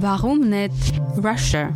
Warum nicht Russia?